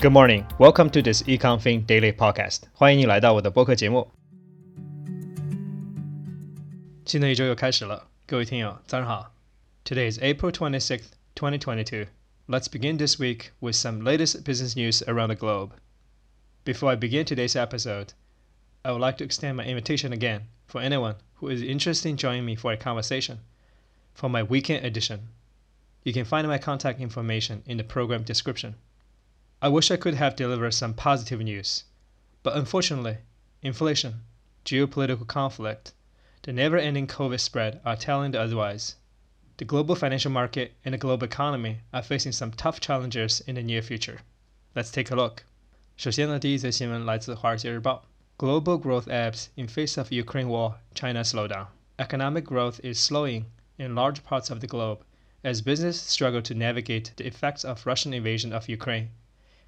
Good morning, welcome to this EconFin Daily Podcast。欢迎你来到我的播客节目。新的一周又开始了，各位听友，早上好。Today is April 26th, 2022. Let's begin this week with some latest business news around the globe. Before I begin today's episode, I would like to extend my invitation again for anyone who is interested in joining me for a conversation for my weekend edition. You can find my contact information in the program description. I wish I could have delivered some positive news, but unfortunately, inflation, geopolitical conflict, the never ending COVID spread are telling the otherwise. The global financial market and the global economy are facing some tough challenges in the near future. Let's take a look. 首先呢，第一则新闻来自《华尔街日报》：Global growth ebbs in face of Ukraine war, China slowdown. Economic growth is slowing in large parts of the globe as business struggle to navigate the effects of Russian invasion of Ukraine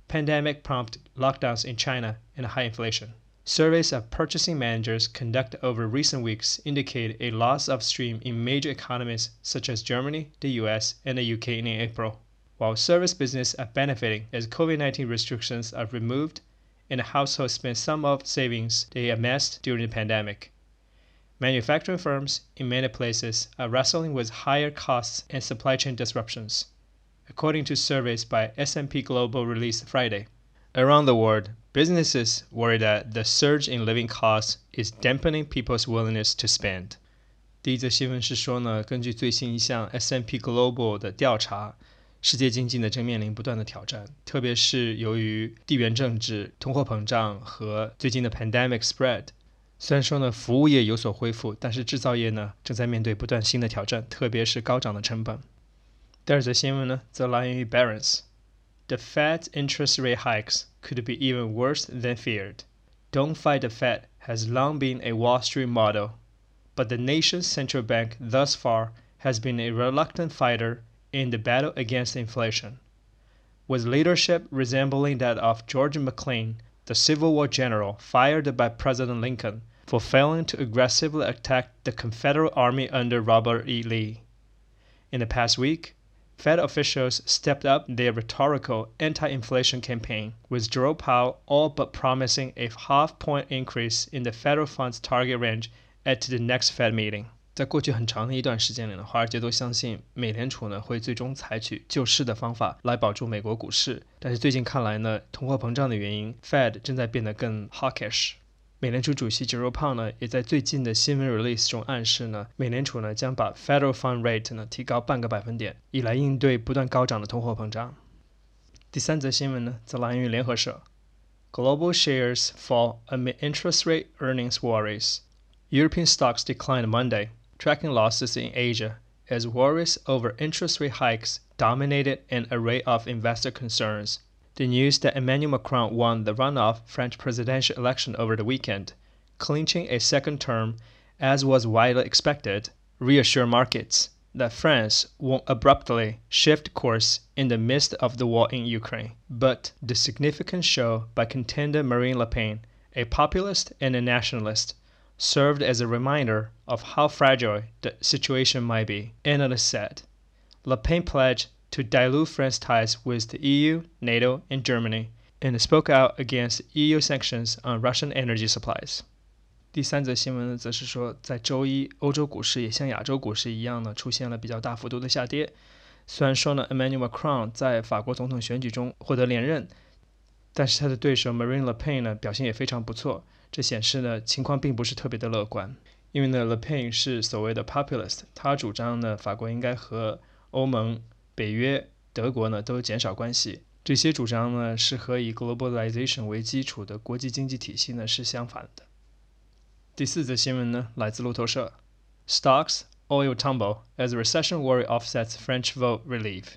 pandemic prompt lockdowns in China, and high inflation. Surveys of purchasing managers conducted over recent weeks indicate a loss of stream in major economies such as Germany, the US, and the UK in April, while service business are benefiting as COVID 19 restrictions are removed and households spend some of savings they amassed during the pandemic. Manufacturing firms in many places are wrestling with higher costs and supply chain disruptions according to surveys by S&P Global released Friday. Around the world, businesses worry that the surge in living costs is dampening people's willingness to spend. 第一则新闻是说呢，根据最新一项 S&P Global 的调查，世界经济呢正面临不断的挑战，特别是由于地缘政治、通货膨胀和最近的 pandemic spread。虽然说呢，服务业有所恢复，但是制造业呢正在面对不断新的挑战，特别是高涨的成本。 第二则新闻呢，则来源于 Barron's。The Fed's interest rate hikes could be even worse than feared. Don't fight the Fed has long been a Wall Street motto, but the nation's central bank thus far has been a reluctant fighter in the battle against inflation. With leadership resembling that of George McClellan, the Civil War general fired by President Lincoln for failing to aggressively attack the Confederate Army under Robert E. Lee. In the past week, Fed officials stepped up their rhetorical anti inflation campaign, with Jerome Powell all but promising a half point increase in the federal funds target range at the next Fed meeting. 在过去很长的一段时间里呢，华尔街都相信美联储呢会最终采取救市的方法来保住美国股市。但是最近看来呢，通货膨胀的原因，Fed 正在变得更 hawkish。 美联储主席 Jerome Powell 呢，也在最近的新闻 release 中暗示呢，美联储呢将把 Federal Fund Rate 呢提高半个百分点，以来应对不断高涨的通货膨胀。第三则新闻呢，则来源于联合社：Global shares fall amid interest rate earnings worries. European stocks declined Monday, tracking losses in Asia as worries over interest rate hikes dominated an array of investor concerns. The news that Emmanuel Macron won the runoff French presidential election over the weekend, clinching a second term, as was widely expected, reassured markets that France won't abruptly shift course in the midst of the war in Ukraine. But the significant show by contender Marine Le Pen, a populist and a nationalist, served as a reminder of how fragile the situation might be. Analysts said. Le Pen pledged to dilute France's ties with the EU, NATO, and Germany, and spoke out against EU sanctions on Russian energy supplies. 第三则新闻呢，则是说，在周一，欧洲股市也像亚洲股市一样呢，出现了比较大幅度的下跌。虽然说呢，Emmanuel Macron 在法国总统选举中获得连任，但是他的对手 Marine Le Pen 呢，表现也非常不错。这显示呢，情况并不是特别的乐观。因为呢，Le Pen 是所谓的 populist，他主张呢，法国应该和欧盟北约、德国呢都减少关系，这些主张呢是和以 globalization 为基础的国际经济体系呢是相反的。第四则新闻呢来自路透社，Stocks oil tumble as recession worry offsets French vote relief.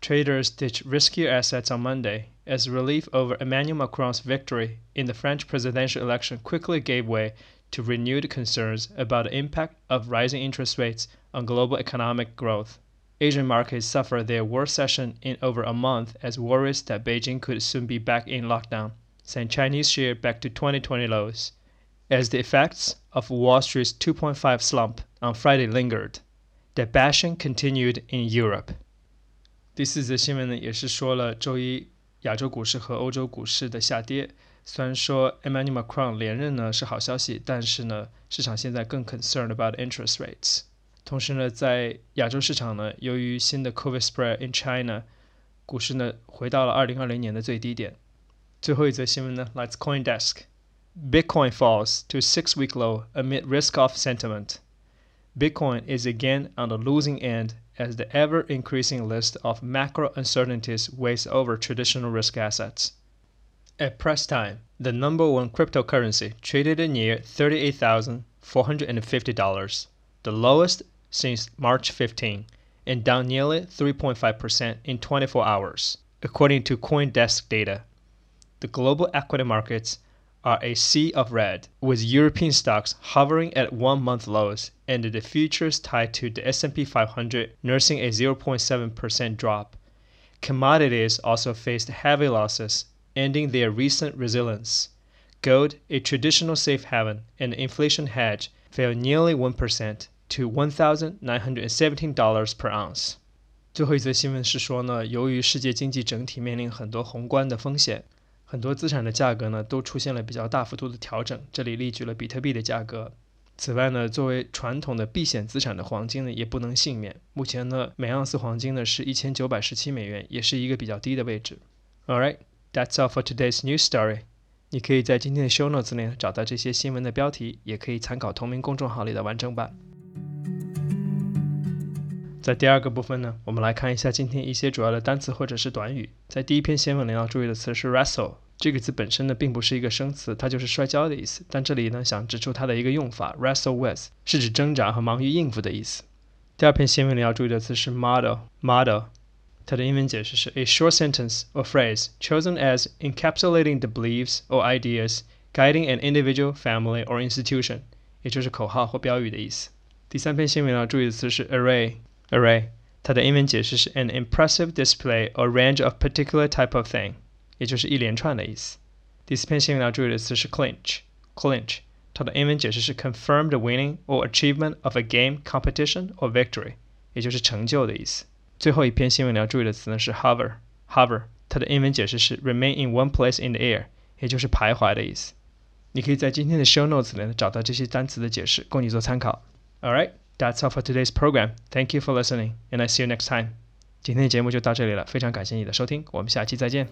Traders ditched riskier assets on Monday as relief over Emmanuel Macron's victory in the French presidential election quickly gave way to renewed concerns about the impact of rising interest rates on global economic growth. Asian markets suffered their worst session in over a month as worries that Beijing could soon be back in lockdown sent Chinese share back to 2020 lows. As the effects of Wall Street's 2.5 slump on Friday lingered, the bashing continued in Europe. 第四则新闻呢，也是说了周一 亚洲股市和欧洲股市的下跌。虽然说 Emmanuel Macron 连任呢是好消息，但是呢，市场现在更 concerned about interest rates。 同时呢，在亚洲市场呢，由于新的 COVID spread in China，股市呢回到了2020年的最低点。最后一则新闻呢来自 CoinDesk。Bitcoin falls to six-week low amid risk-off sentiment. Bitcoin is again on the losing end as the ever-increasing list of macro uncertainties weighs over traditional risk assets. At press time, the number one cryptocurrency traded at near $38,450, the lowest since March 15, and down nearly 3.5% in 24 hours, according to CoinDesk data. The global equity markets are a sea of red, with European stocks hovering at one-month lows and the futures tied to the S&P 500 nursing a 0.7% drop. Commodities also faced heavy losses, ending their recent resilience. Gold, a traditional safe haven and inflation hedge, fell nearly 1% to $1,917 per ounce. 最后一则新闻是说呢，由于世界经济整体面临很多宏观的风险，很多资产的价格呢都出现了比较大幅度的调整。这里例举了比特币的价格。此外呢，作为传统的避险资产的黄金呢也不能幸免。目前呢，每盎司黄金呢是一千九百十七美元，也是一个比较低的位置。All right, that's all for today's news story. 你可以在今天的 show notes 里找到这些新闻的标题，也可以参考同名公众号里的完整版。在第二个部分呢，我们来看一下今天一些主要的单词或者是短语。在第一篇新闻里要注意的词是 wrestle，这个词本身呢并不是一个生词，它就是摔跤的意思。但这里呢想指出它的一个用法，wrestle with 是指挣扎和忙于应付的意思。第二篇新闻里要注意的词是 model，model，它的英文解释是 a short sentence or phrase chosen as encapsulating the beliefs or ideas guiding an individual, family or institution，也就是口号或标语的意思。第三篇新闻要注意的词是 array。Array，它的英文解释是 an impressive display or range of particular type of thing，也就是一连串的意思。第四篇新闻要注意的词是 clinch，clinch，它的英文解释是 confirm the winning or achievement of a game, competition or victory，也就是成就的意思。最后一篇新闻要注意的词呢是 hover，hover，它的英文解释是 remain in one place in the air，也就是徘徊的意思。你可以在今天的 show notes 里找到这些单词的解释，供你做参考。All right。 That's all for today's program. Thank you for listening, and I see you next time. 今天的节目就到这里了，非常感谢你的收听，我们下期再见。